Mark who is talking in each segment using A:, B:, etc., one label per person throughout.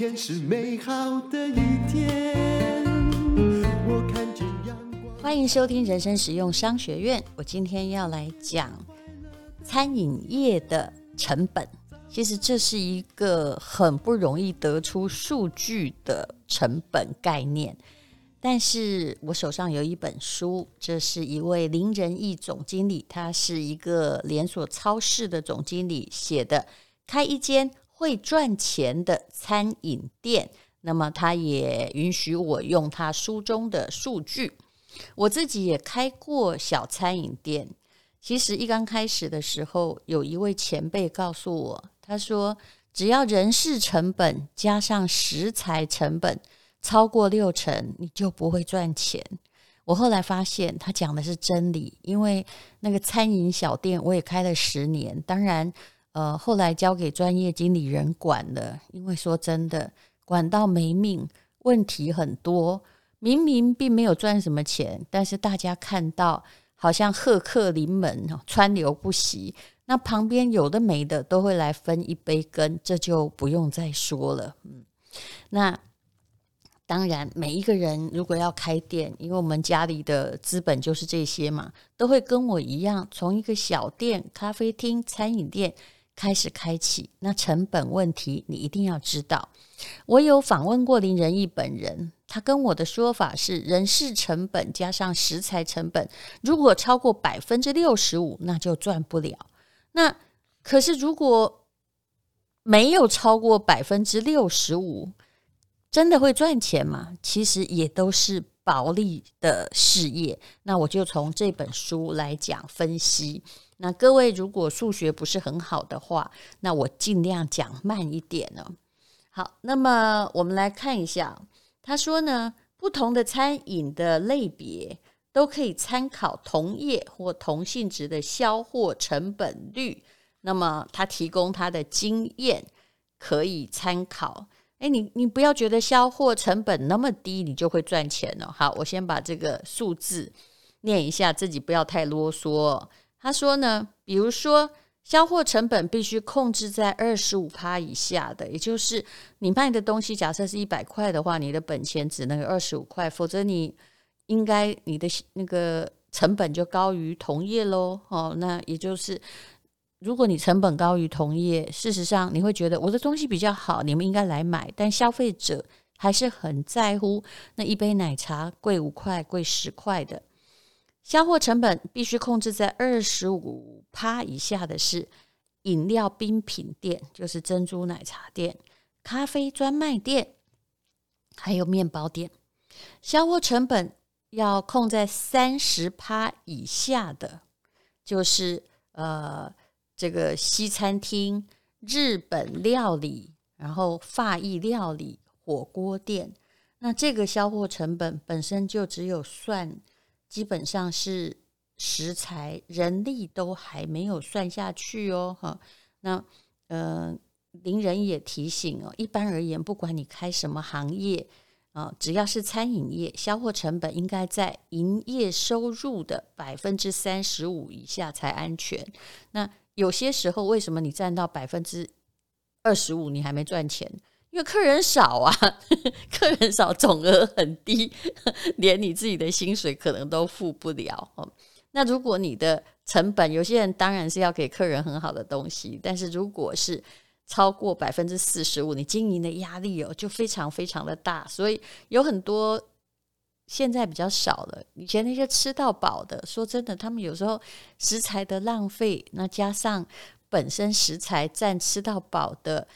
A: 天是美好的一天。我看见阳光。
B: 欢迎收听人生实用商学院。我今天要来讲餐饮业的成本。其实这是一个很不容易得出数据的成本概念。但是我手上有一本书，这是一位林仁义总经理，他是一个连锁超市的总经理写的，开一间会赚钱的餐饮店。那么他也允许我用他书中的数据。我自己也开过小餐饮店。其实一刚开始的时候，有一位前辈告诉我，他说只要人事成本加上食材成本。超过六成，你就不会赚钱。我后来发现他讲的是真理，因为那个餐饮小店我也开了十年，当然，呃，后来交给专业经理人管了。因为说真的，管到没命，问题很多。明明并没有赚什么钱，但是大家看到好像贺客临门，川流不息，那旁边有的没的都会来分一杯羹，这就不用再说了。嗯，那。当然，每一个人如果要开店，因为我们家里的资本就是这些嘛，都会跟我一样，从一个小店、咖啡厅、餐饮店开始开启。那成本问题你一定要知道。我有访问过林仁义本人，他跟我的说法是：人事成本加上食材成本，如果超过百分之六十五，那就赚不了。那可是如果没有超过百分之六十五，真的会赚钱吗？其实也都是薄利的事业。那我就从这本书来讲分析。那各位如果数学不是很好的话，那我尽量讲慢一点哦。好，那么我们来看一下，他说呢，不同的餐饮的类别都可以参考同业或同性质的销货成本率。那么他提供他的经验可以参考。哎，你你不要觉得销货成本那么低，你就会赚钱了。好，我先把这个数字念一下，自己不要太啰嗦。他说呢，比如说销货成本必须控制在二十五趴以下的，也就是你卖的东西假设是一百块的话，你的本钱只能有二十五块，否则你应该你的那个成本就高于同业喽。哦，那也就是。如果你成本高于同业，事实上你会觉得我的东西比较好，你们应该来买。但消费者还是很在乎那一杯奶茶贵五块、贵十块的。销货成本必须控制在二十五趴以下的是饮料冰品店，就是珍珠奶茶店、咖啡专卖店，还有面包店。销货成本要控在三十趴以下的，就是呃。这个西餐厅、日本料理，然后法意料理、火锅店，那这个销货成本本身就只有算，基本上是食材、人力都还没有算下去哦，哈。那呃，林人也提醒哦，一般而言，不管你开什么行业啊，只要是餐饮业，销货成本应该在营业收入的百分之三十五以下才安全。那有些时候，为什么你占到百分之二十五，你还没赚钱？因为客人少啊，客人少，总额很低，连你自己的薪水可能都付不了。那如果你的成本，有些人当然是要给客人很好的东西，但是如果是超过百分之四十五，你经营的压力哦就非常非常的大，所以有很多。现在比较少了，以前那些吃到饱的，说真的，他们有时候食材的浪费，那加上本身食材占吃到饱的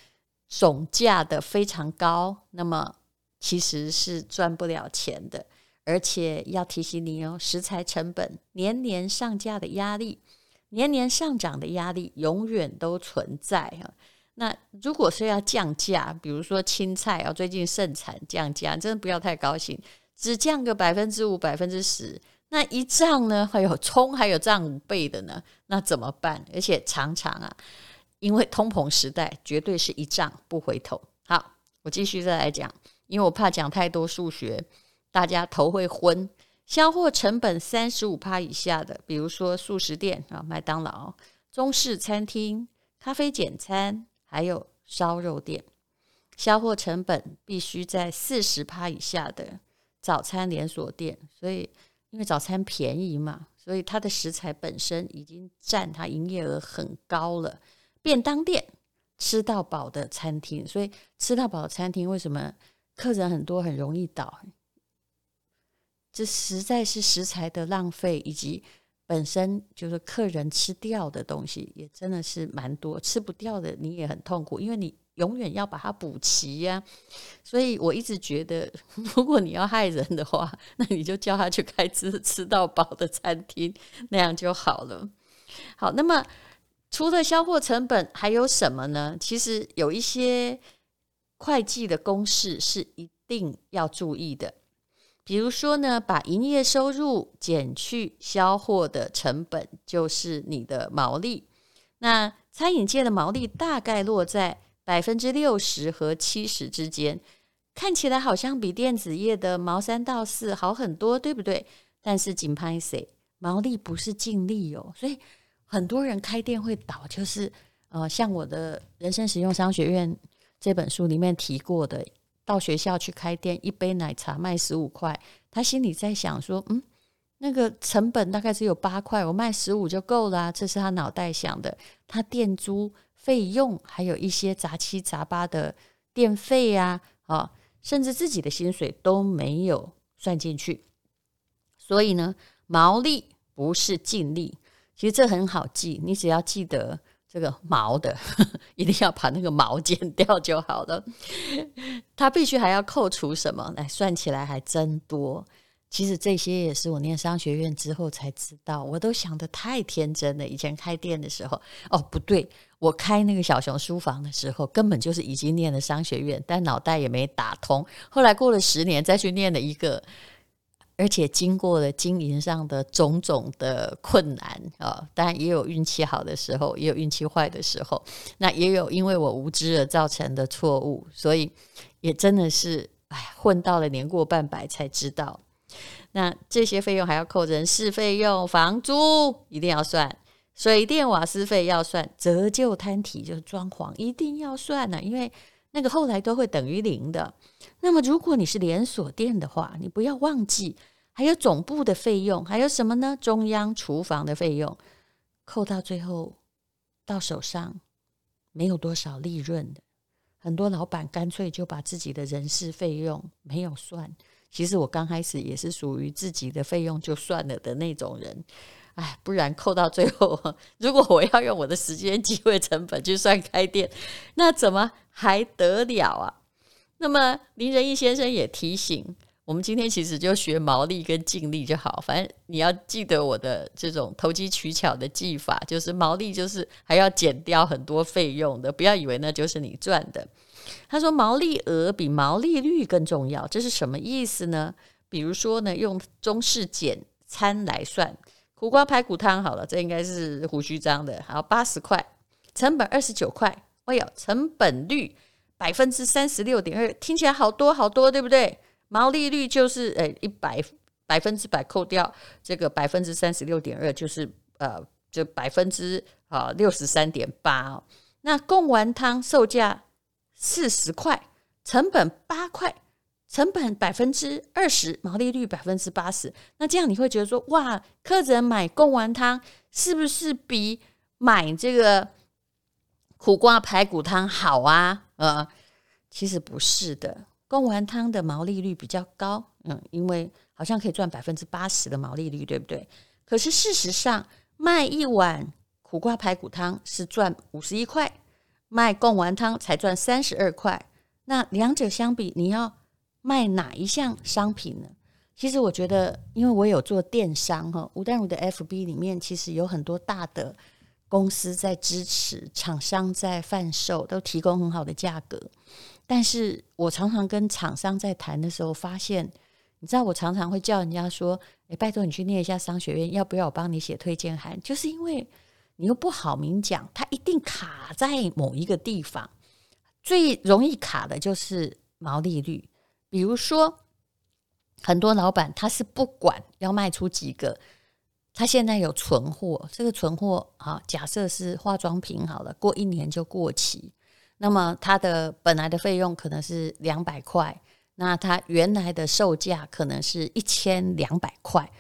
B: 总价的非常高，那么其实是赚不了钱的。而且要提醒你哦，食材成本年年上架的压力，年年上涨的压力永远都存在哈。那如果说要降价，比如说青菜啊，最近盛产降价，真的不要太高兴。只降个百分之五、百分之十，那一涨呢？还有葱，还有涨五倍的呢，那怎么办？而且常常啊，因为通膨时代，绝对是一涨不回头。好，我继续再来讲，因为我怕讲太多数学，大家头会昏。销货成本三十五趴以下的，比如说素食店啊，麦当劳、中式餐厅、咖啡简餐，还有烧肉店。销货成本必须在四十趴以下的早餐连锁店，所以因为早餐便宜嘛，所以它的食材本身已经占它营业额很高了。便当店吃到饱的餐厅，所以吃到饱的餐厅为什么客人很多，很容易倒？这实在是食材的浪费，以及本身就是客人吃掉的东西，也真的是蛮多。吃不掉的你也很痛苦，因为你永远要把它补齐呀。所以我一直觉得，如果你要害人的话，那你就叫他去开吃吃到饱的餐厅，那样就好了。好，那么除了销货成本，还有什么呢？其实有一些会计的公式是一定要注意的。比如说呢，把营业收入减去销货的成本，就是你的毛利。那餐饮界的毛利大概落在百分之六十和七十之间，看起来好像比电子业的毛三到四好很多，对不对？但是紧拍谁？毛利不是净利哦，所以很多人开店会倒，就是呃，像我的人生实用商学院这本书里面提过的。到学校去开店，一杯奶茶卖十五块，他心里在想说：“嗯，那个成本大概只有八块，我卖十五就够了。”这是他脑袋想的。他店租费用还有一些杂七杂八的电费呀，啊，甚至自己的薪水都没有算进去。所以呢，毛利不是净利，其实这很好记，你只要记得。这个毛的 一定要把那个毛剪掉就好了。他必须还要扣除什么？来算起来还真多。其实这些也是我念商学院之后才知道，我都想得太天真了。以前开店的时候，哦不对，我开那个小熊书房的时候，根本就是已经念了商学院，但脑袋也没打通。后来过了十年，再去念了一个。而且经过了经营上的种种的困难啊，当然也有运气好的时候，也有运气坏的时候。那也有因为我无知而造成的错误，所以也真的是哎，混到了年过半百才知道。那这些费用还要扣人事费用、房租一定要算，水电瓦斯费要算，折旧摊提就是装潢一定要算呢，因为。那个后来都会等于零的。那么，如果你是连锁店的话，你不要忘记还有总部的费用，还有什么呢？中央厨房的费用，扣到最后到手上没有多少利润的。很多老板干脆就把自己的人事费用没有算。其实我刚开始也是属于自己的费用就算了的那种人。哎，不然扣到最后，如果我要用我的时间、机会成本去算开店，那怎么还得了啊？那么林仁义先生也提醒我们，今天其实就学毛利跟净利就好。反正你要记得我的这种投机取巧的技法，就是毛利就是还要减掉很多费用的，不要以为那就是你赚的。他说毛利额比毛利率更重要，这是什么意思呢？比如说呢，用中式简餐来算。苦瓜排骨汤好了，这应该是胡须张的，好八十块，成本二十九块，哎呦，成本率百分之三十六点二，听起来好多好多，对不对？毛利率就是诶一百百分之百扣掉这个百分之三十六点二，就是呃就百分之啊六十三点八哦。那贡丸汤售价四十块，成本八块。成本百分之二十，毛利率百分之八十，那这样你会觉得说，哇，客人买贡丸汤是不是比买这个苦瓜排骨汤好啊？呃，其实不是的，贡丸汤的毛利率比较高，嗯，因为好像可以赚百分之八十的毛利率，对不对？可是事实上，卖一碗苦瓜排骨汤是赚五十一块，卖贡丸汤才赚三十二块，那两者相比，你要。卖哪一项商品呢？其实我觉得，因为我有做电商哈，吴淡如的 FB 里面其实有很多大的公司在支持，厂商在贩售，都提供很好的价格。但是我常常跟厂商在谈的时候，发现，你知道，我常常会叫人家说：“诶，拜托你去念一下商学院，要不要我帮你写推荐函？”就是因为你又不好明讲，它一定卡在某一个地方，最容易卡的就是毛利率。比如说，很多老板他是不管要卖出几个，他现在有存货，这个存货啊，假设是化妆品好了，过一年就过期，那么它的本来的费用可能是两百块，那它原来的售价可能是一千两百块，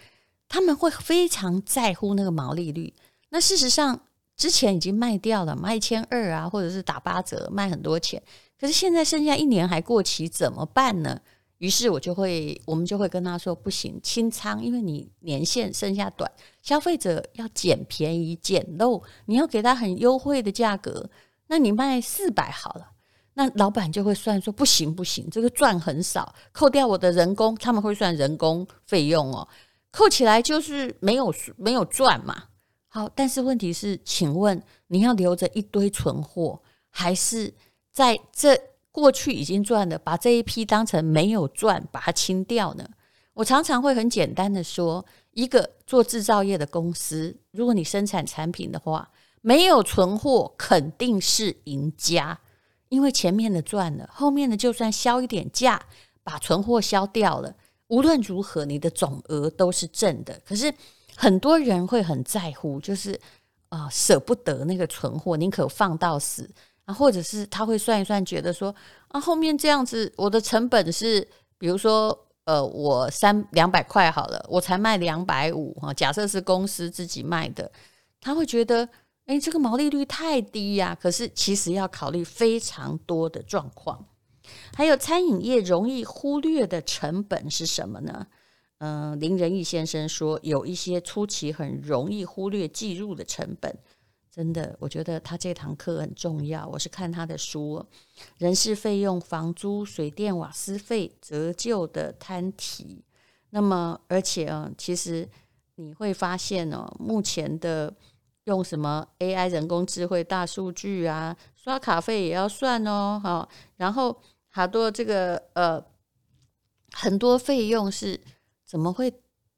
B: 他们会非常在乎那个毛利率。那事实上之前已经卖掉了，卖一千二啊，或者是打八折卖很多钱，可是现在剩下一年还过期，怎么办呢？于是我就会，我们就会跟他说，不行，清仓，因为你年限剩下短，消费者要捡便宜捡漏，你要给他很优惠的价格。那你卖四百好了，那老板就会算说不行不行，这个赚很少，扣掉我的人工，他们会算人工费用哦，扣起来就是没有没有赚嘛。好，但是问题是，请问你要留着一堆存货，还是在这过去已经赚的，把这一批当成没有赚，把它清掉呢？我常常会很简单的说，一个做制造业的公司，如果你生产产品的话。没有存货肯定是赢家，因为前面的赚了，后面的就算销一点价，把存货销掉了，无论如何你的总额都是正的。可是很多人会很在乎，就是啊、舍不得那个存货，宁可放到死啊，或者是他会算一算，觉得说啊后面这样子我的成本是，比如说呃我三两百块好了，我才卖两百五哈，假设是公司自己卖的，他会觉得。诶，这个毛利率太低呀！可是其实要考虑非常多的状况，还有餐饮业容易忽略的成本是什么呢？嗯、林仁义先生说，有一些初期很容易忽略计入的成本。真的，我觉得他这堂课很重要。我是看他的书，人事费用、房租、水电瓦斯费、折旧的摊提。那么，而且啊，其实你会发现哦，目前的。用什么 AI 人工智慧大数据啊？刷卡费也要算哦，哈。然后好多这个呃，很多费用是怎么会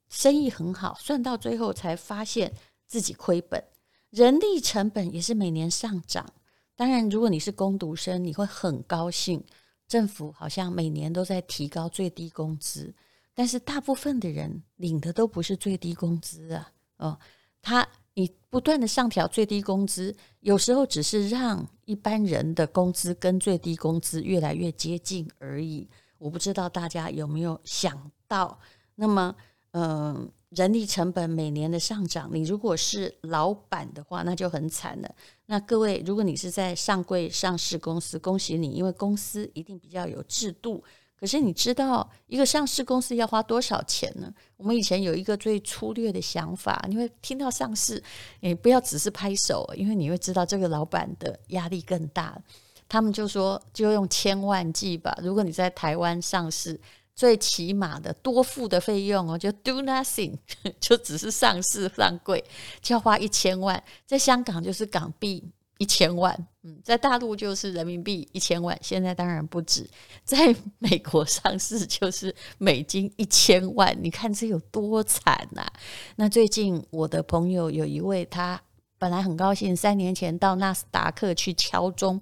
B: 生意很好，算到最后才发现自己亏本。人力成本也是每年上涨。当然，如果你是工读生，你会很高兴，政府好像每年都在提高最低工资。但是大部分的人领的都不是最低工资啊，哦，他。你不断的上调最低工资，有时候只是让一般人的工资跟最低工资越来越接近而已。我不知道大家有没有想到，那么，嗯、人力成本每年的上涨，你如果是老板的话，那就很惨了。那各位，如果你是在上柜上市公司，恭喜你，因为公司一定比较有制度。可是你知道一个上市公司要花多少钱呢？我们以前有一个最粗略的想法，你会听到上市，你不要只是拍手，因为你会知道这个老板的压力更大。他们就说，就用千万计吧。如果你在台湾上市，最起码的多付的费用哦，就 do nothing，就只是上市上柜，就要花一千万。在香港就是港币。一千万，嗯，在大陆就是人民币一千万，现在当然不止，在美国上市就是美金一千万，你看这有多惨呐、啊！那最近我的朋友有一位，他本来很高兴，三年前到纳斯达克去敲钟，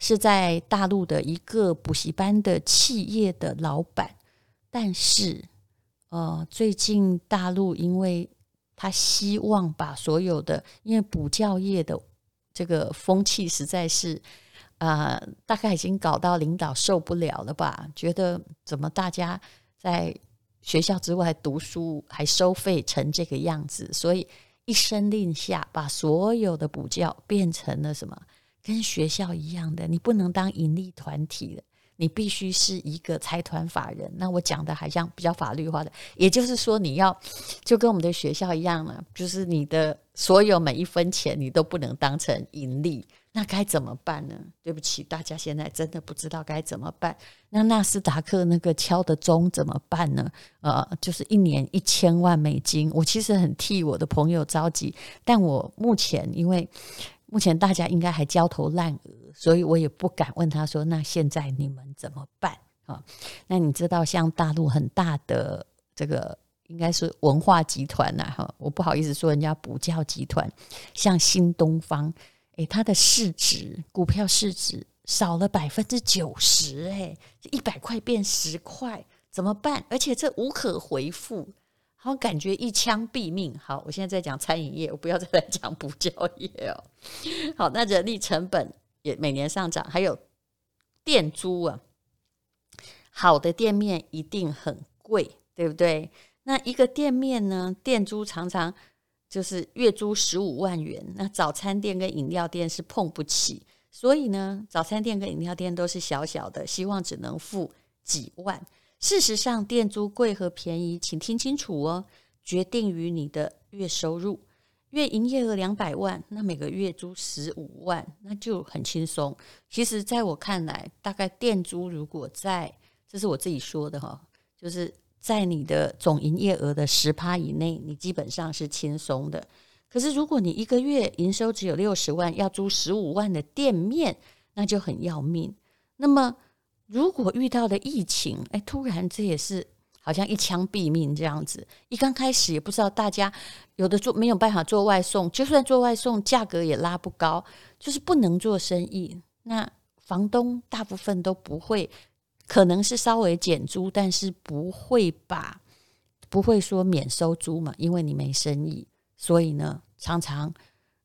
B: 是在大陆的一个补习班的企业的老板，但是，呃，最近大陆因为他希望把所有的，因为补教业的。这个风气实在是，呃，大概已经搞到领导受不了了吧？觉得怎么大家在学校之外读书还收费成这个样子？所以一声令下，把所有的补教变成了什么？跟学校一样的，你不能当盈利团体了。你必须是一个财团法人，那我讲的还像比较法律化的，也就是说你要就跟我们的学校一样了，就是你的所有每一分钱你都不能当成盈利，那该怎么办呢？对不起，大家现在真的不知道该怎么办。那纳斯达克那个敲的钟怎么办呢？呃，就是一年一千万美金，我其实很替我的朋友着急，但我目前因为。目前大家应该还焦头烂额，所以我也不敢问他说：“那现在你们怎么办？”啊，那你知道像大陆很大的这个应该是文化集团呐，哈，我不好意思说人家补教集团，像新东方，诶，它的市值股票市值少了百分之九十，诶，一百块变十块，怎么办？而且这无可回复。好，感觉一枪毙命。好，我现在在讲餐饮业，我不要再来讲补教业哦。好，那人力成本也每年上涨，还有店租啊，好的店面一定很贵，对不对？那一个店面呢，店租常常就是月租十五万元，那早餐店跟饮料店是碰不起，所以呢，早餐店跟饮料店都是小小的，希望只能付几万。事实上，店租贵和便宜，请听清楚哦，决定于你的月收入。月营业额两百万，那每个月租十五万，那就很轻松。其实，在我看来，大概店租如果在，这是我自己说的哈，就是在你的总营业额的十趴以内，你基本上是轻松的。可是，如果你一个月营收只有六十万，要租十五万的店面，那就很要命。那么，如果遇到了疫情，哎，突然这也是。好像一枪毙命这样子，一刚开始也不知道大家有的做没有办法做外送，就算做外送，价格也拉不高，就是不能做生意。那房东大部分都不会，可能是稍微减租，但是不会把不会说免收租嘛，因为你没生意，所以呢，常常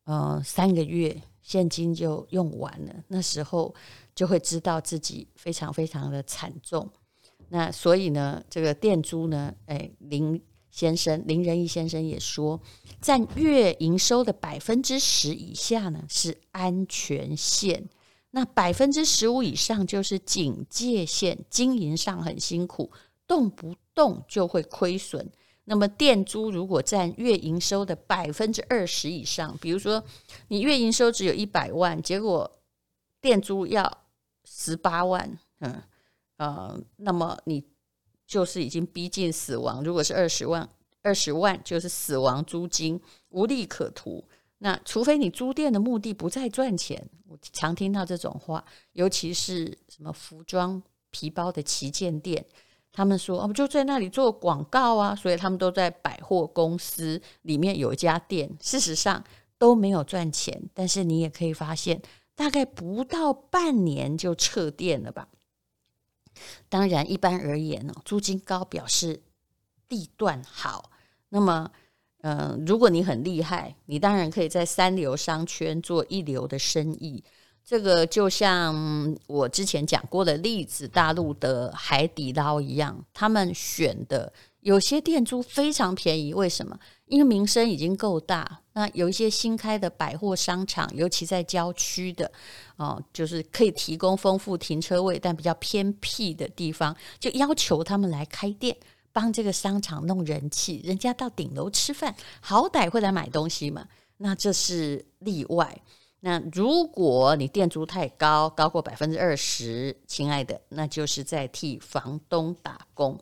B: 呃三个月现金就用完了，那时候就会知道自己非常非常的惨重。那所以呢，这个店租呢，哎，林先生林仁义先生也说，占月营收的百分之十以下呢是安全线，那百分之十五以上就是警戒线，经营上很辛苦，动不动就会亏损。那么店租如果占月营收的百分之二十以上，比如说你月营收只有一百万，结果店租要十八万，嗯。呃，那么你就是已经逼近死亡。如果是二十万，二十万就是死亡租金，无利可图。那除非你租店的目的不再赚钱，我常听到这种话，尤其是什么服装、皮包的旗舰店，他们说哦，就在那里做广告啊，所以他们都在百货公司里面有一家店，事实上都没有赚钱。但是你也可以发现，大概不到半年就撤店了吧。当然，一般而言呢，租金高表示地段好。那么，嗯、如果你很厉害，你当然可以在三流商圈做一流的生意。这个就像我之前讲过的例子，大陆的海底捞一样，他们选的有些店租非常便宜。为什么？因为名声已经够大。那有一些新开的百货商场，尤其在郊区的，哦，就是可以提供丰富停车位，但比较偏僻的地方，就要求他们来开店，帮这个商场弄人气。人家到顶楼吃饭，好歹会来买东西嘛。那这是例外。那如果你店租太高，高过百分之二十，亲爱的，那就是在替房东打工。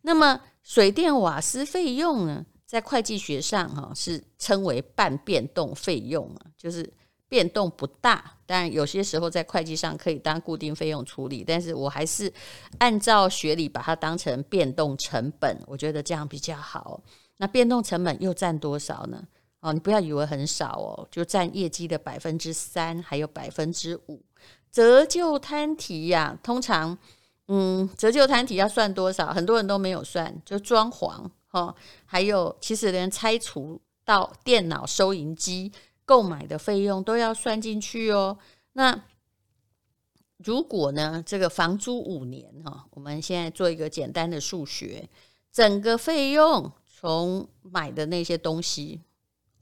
B: 那么水电瓦斯费用呢？在会计学上，哈是称为半变动费用啊，就是变动不大，但有些时候在会计上可以当固定费用处理，但是我还是按照学理把它当成变动成本，我觉得这样比较好。那变动成本又占多少呢？哦，你不要以为很少哦，就占业绩的百分之三，还有百分之五。折旧摊提呀，通常，嗯，折旧摊提要算多少？很多人都没有算，就装潢。哦，还有，其实连拆除到电脑、收银机购买的费用都要算进去哦。那如果呢，这个房租五年哈，我们现在做一个简单的数学，整个费用从买的那些东西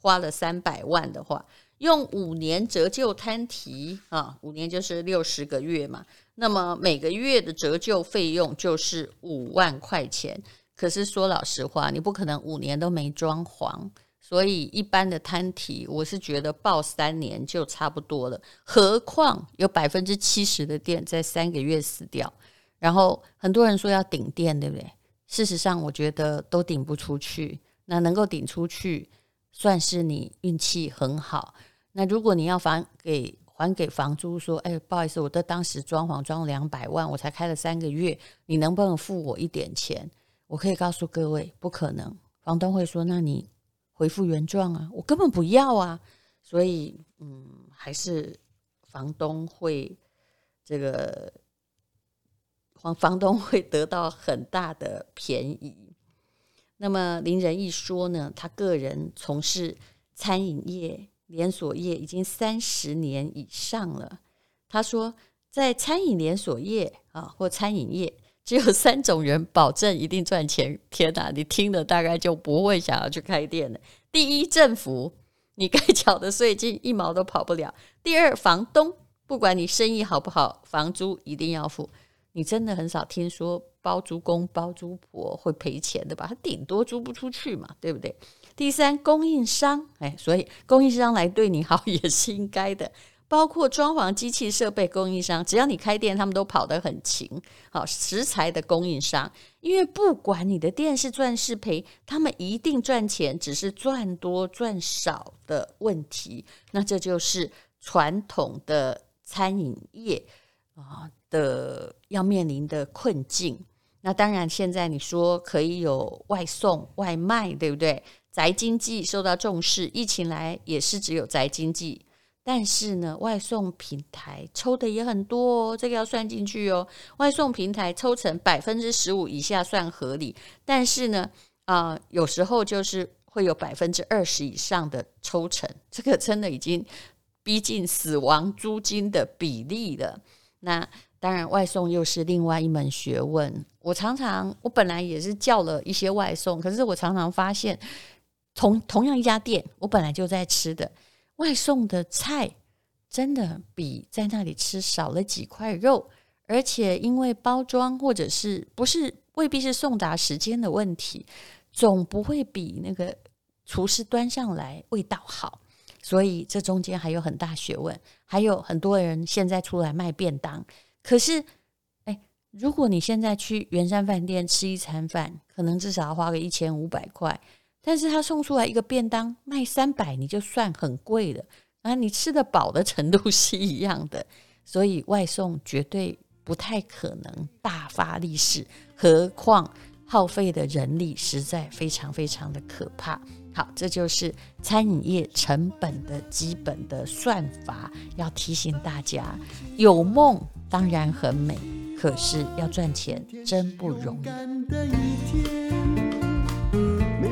B: 花了三百万的话，用五年折旧摊提啊，五年就是六十个月嘛，那么每个月的折旧费用就是五万块钱。可是说老实话，你不可能五年都没装潢，所以一般的摊体，我是觉得报三年就差不多了。何况有百分之七十的店在三个月死掉，然后很多人说要顶店，对不对？事实上，我觉得都顶不出去。那能够顶出去，算是你运气很好。那如果你要还给还给房租，说，哎，不好意思，我的当时装潢装两百万，我才开了三个月，你能不能付我一点钱？我可以告诉各位，不可能。房东会说：“那你恢复原状啊，我根本不要啊。”所以，嗯，还是房东会这个房房东会得到很大的便宜。那么林仁义说呢，他个人从事餐饮业连锁业已经三十年以上了。他说，在餐饮连锁业啊，或餐饮业，只有三种人保证一定赚钱。天哪，你听了大概就不会想要去开店了。第一，政府，你该缴的税金一毛都跑不了；第二，房东，不管你生意好不好，房租一定要付。你真的很少听说包租公包租婆会赔钱的吧？他顶多租不出去嘛，对不对？第三，供应商，哎，所以供应商来对你好也是应该的，包括装潢机器设备供应商，只要你开店，他们都跑得很勤。好，食材的供应商，因为不管你的店是赚是赔，他们一定赚钱，只是赚多赚少的问题。那这就是传统的餐饮业啊。的要面临的困境，那当然现在你说可以有外送外卖，对不对？宅经济受到重视，疫情来也是只有宅经济，但是呢，外送平台抽的也很多哦，这个要算进去哦。外送平台抽成百分之十五以下算合理，但是呢，啊、有时候就是会有百分之二十以上的抽成，这个真的已经逼近死亡租金的比例了。那当然，外送又是另外一门学问。我常常，我本来也是叫了一些外送，可是我常常发现，同同样一家店，我本来就在吃的外送的菜，真的比在那里吃少了几块肉，而且因为包装或者是不是未必是送达时间的问题，总不会比那个厨师端上来味道好。所以这中间还有很大学问，还有很多人现在出来卖便当。可是，哎，如果你现在去圆山饭店吃一餐饭，可能至少要花个一千五百块。但是他送出来一个便当卖三百，你就算很贵了。啊，你吃得饱的程度是一样的，所以外送绝对不太可能大发利市，何况耗费的人力实在非常非常的可怕。好，这就是餐饮业成本的基本的算法，要提醒大家，有梦当然很美，可是要赚钱真不容易。